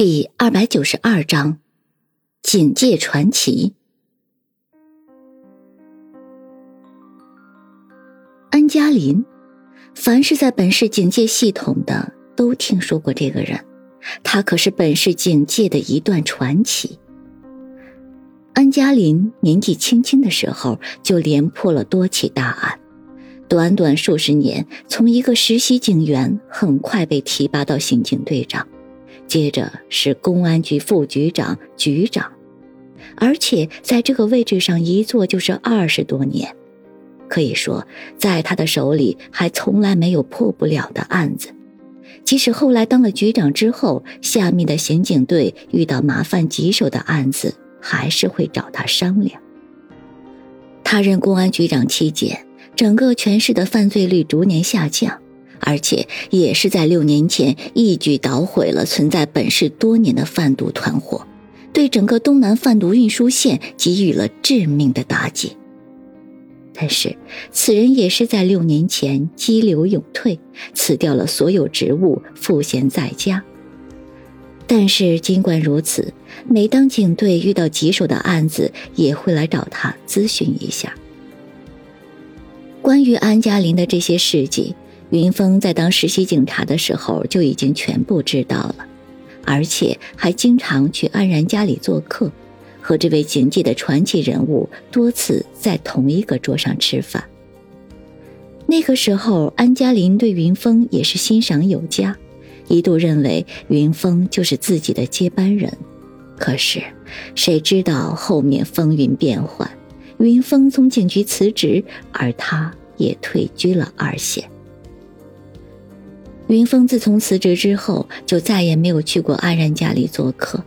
第二百九十二章警戒传奇。安嘉林，凡是在本市警戒系统的都听说过这个人，他可是本市警戒的一段传奇。安嘉林年纪轻轻的时候就连破了多起大案，短短数十年，从一个实习警员很快被提拔到刑警队长。接着是公安局副局长、局长，而且在这个位置上一坐就是二十多年，可以说在他的手里还从来没有破不了的案子。即使后来当了局长之后，下面的刑警队遇到麻烦棘手的案子，还是会找他商量。他任公安局长期间，整个全市的犯罪率逐年下降。而且也是在六年前一举捣毁了存在本市多年的贩毒团伙，对整个东南贩毒运输线给予了致命的打击。但是，此人也是在六年前激流勇退，辞掉了所有职务，赋闲在家。但是，尽管如此，每当警队遇到棘手的案子，也会来找他咨询一下。关于安嘉林的这些事迹。云峰在当实习警察的时候就已经全部知道了，而且还经常去安然家里做客，和这位警界的传奇人物多次在同一个桌上吃饭。那个时候，安嘉林对云峰也是欣赏有加，一度认为云峰就是自己的接班人。可是，谁知道后面风云变幻，云峰从警局辞职，而他也退居了二线。云峰自从辞职之后，就再也没有去过安然家里做客。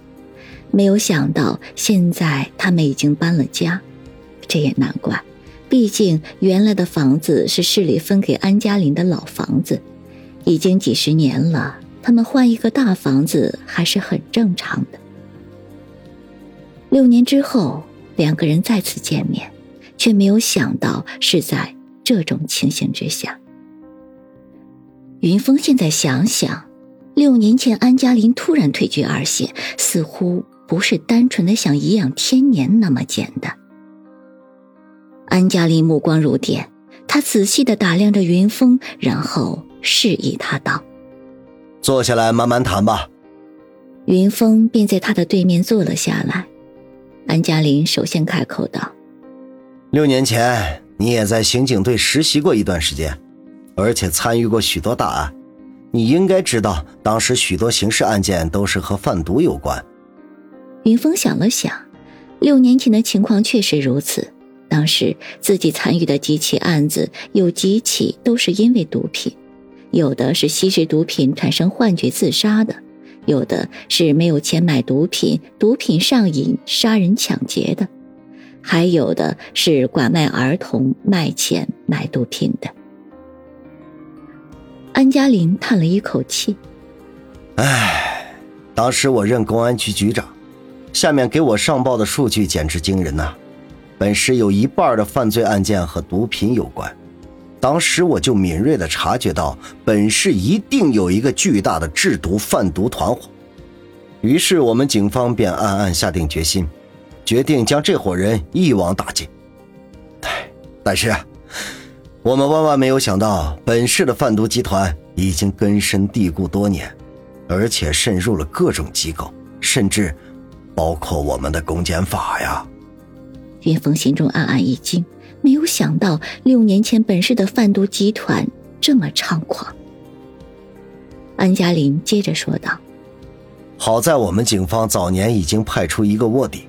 没有想到，现在他们已经搬了家，这也难怪。毕竟原来的房子是市里分给安嘉林的老房子，已经几十年了。他们换一个大房子还是很正常的。六年之后，两个人再次见面，却没有想到是在这种情形之下。云峰现在想想，六年前安嘉林突然退居二线，似乎不是单纯的想颐养天年那么简单。安嘉林目光如电，他仔细的打量着云峰，然后示意他道：“坐下来慢慢谈吧。”云峰便在他的对面坐了下来。安嘉林首先开口道：“六年前你也在刑警队实习过一段时间。”而且参与过许多大案，你应该知道，当时许多刑事案件都是和贩毒有关。云峰想了想，六年前的情况确实如此。当时自己参与的几起案子，有几起都是因为毒品，有的是吸食毒品产生幻觉自杀的，有的是没有钱买毒品，毒品上瘾杀人抢劫的，还有的是拐卖儿童卖钱买毒品的。安嘉林叹了一口气：“唉，当时我任公安局局长，下面给我上报的数据简直惊人呐！本市有一半的犯罪案件和毒品有关。当时我就敏锐地察觉到，本市一定有一个巨大的制毒贩毒团伙。于是我们警方便暗暗下定决心，决定将这伙人一网打尽。唉，但是……”我们万万没有想到，本市的贩毒集团已经根深蒂固多年，而且渗入了各种机构，甚至包括我们的公检法呀。云峰心中暗暗一惊，没有想到六年前本市的贩毒集团这么猖狂。安嘉林接着说道：“好在我们警方早年已经派出一个卧底，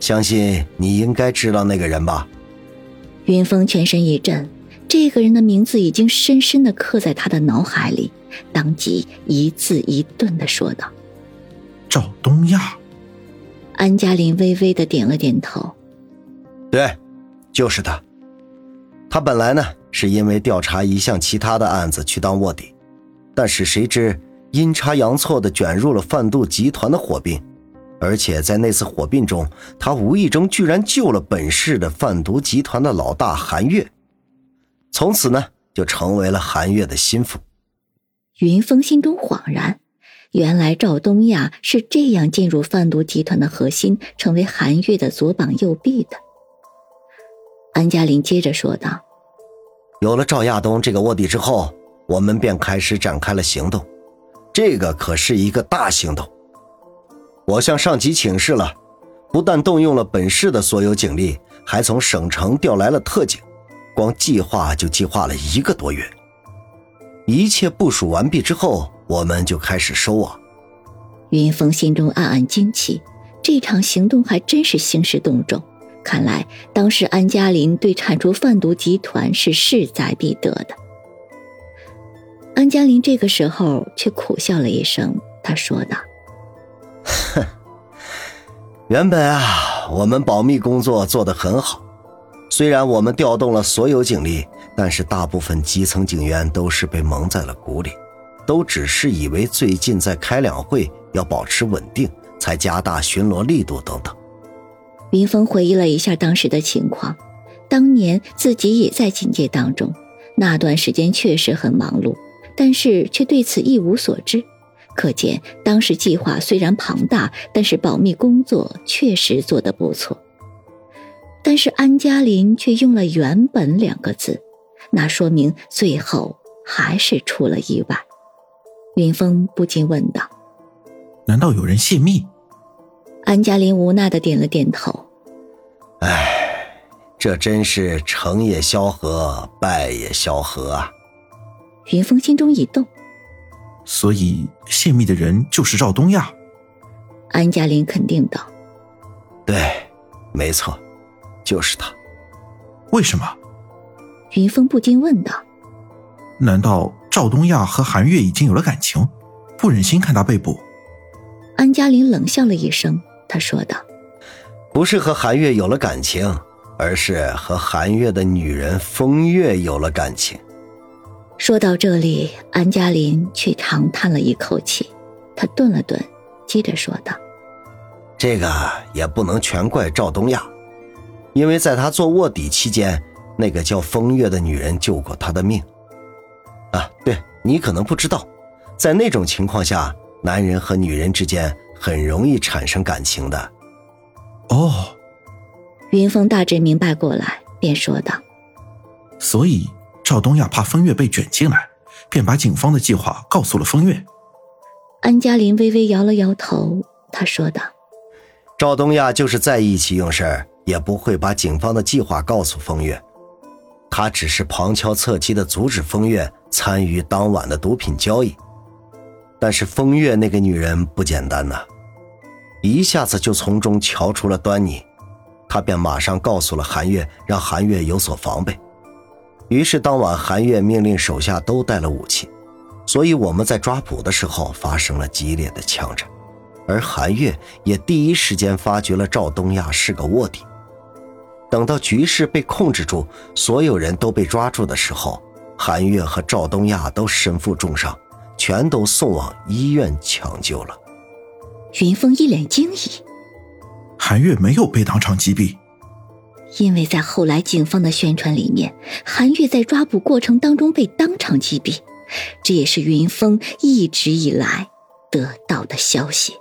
相信你应该知道那个人吧？”云峰全身一震。这个人的名字已经深深的刻在他的脑海里，当即一字一顿的说道：“赵东亚。”安嘉林微微的点了点头：“对，就是他。他本来呢是因为调查一项其他的案子去当卧底，但是谁知阴差阳错的卷入了贩毒集团的火并，而且在那次火并中，他无意中居然救了本市的贩毒集团的老大韩月。”从此呢，就成为了韩月的心腹。云峰心中恍然，原来赵东亚是这样进入贩毒集团的核心，成为韩月的左膀右臂的。安嘉林接着说道：“有了赵亚东这个卧底之后，我们便开始展开了行动。这个可是一个大行动。我向上级请示了，不但动用了本市的所有警力，还从省城调来了特警，光计划就计划了一个多月。一切部署完毕之后。”我们就开始收网。云峰心中暗暗惊奇，这场行动还真是兴师动众。看来当时安嘉林对铲除贩毒集团是势在必得的。安嘉林这个时候却苦笑了一声，他说道：“哼，原本啊，我们保密工作做得很好，虽然我们调动了所有警力，但是大部分基层警员都是被蒙在了鼓里。”都只是以为最近在开两会，要保持稳定，才加大巡逻力度等等。云峰回忆了一下当时的情况，当年自己也在警戒当中，那段时间确实很忙碌，但是却对此一无所知。可见当时计划虽然庞大，但是保密工作确实做得不错。但是安嘉林却用了“原本”两个字，那说明最后还是出了意外。云峰不禁问道：“难道有人泄密？”安嘉林无奈的点了点头。唉，这真是成也萧何，败也萧何啊！云峰心中一动。所以泄密的人就是赵东亚。安嘉林肯定道：“对，没错，就是他。为什么？”云峰不禁问道：“难道？”赵东亚和韩月已经有了感情，不忍心看他被捕。安嘉林冷笑了一声，他说道：“不是和韩月有了感情，而是和韩月的女人风月有了感情。”说到这里，安嘉林却长叹了一口气，他顿了顿，接着说道：“这个也不能全怪赵东亚，因为在他做卧底期间，那个叫风月的女人救过他的命。”啊，对你可能不知道，在那种情况下，男人和女人之间很容易产生感情的。哦，云峰大致明白过来，便说道：“所以赵东亚怕风月被卷进来，便把警方的计划告诉了风月。”安嘉林微微摇了摇头，他说道：“赵东亚就是在意气用事，也不会把警方的计划告诉风月。”他只是旁敲侧击的阻止风月参与当晚的毒品交易，但是风月那个女人不简单呐，一下子就从中瞧出了端倪，他便马上告诉了韩月，让韩月有所防备。于是当晚韩月命令手下都带了武器，所以我们在抓捕的时候发生了激烈的枪战，而韩月也第一时间发觉了赵东亚是个卧底。等到局势被控制住，所有人都被抓住的时候，韩月和赵东亚都身负重伤，全都送往医院抢救了。云峰一脸惊疑：“韩月没有被当场击毙，因为在后来警方的宣传里面，韩月在抓捕过程当中被当场击毙，这也是云峰一直以来得到的消息。”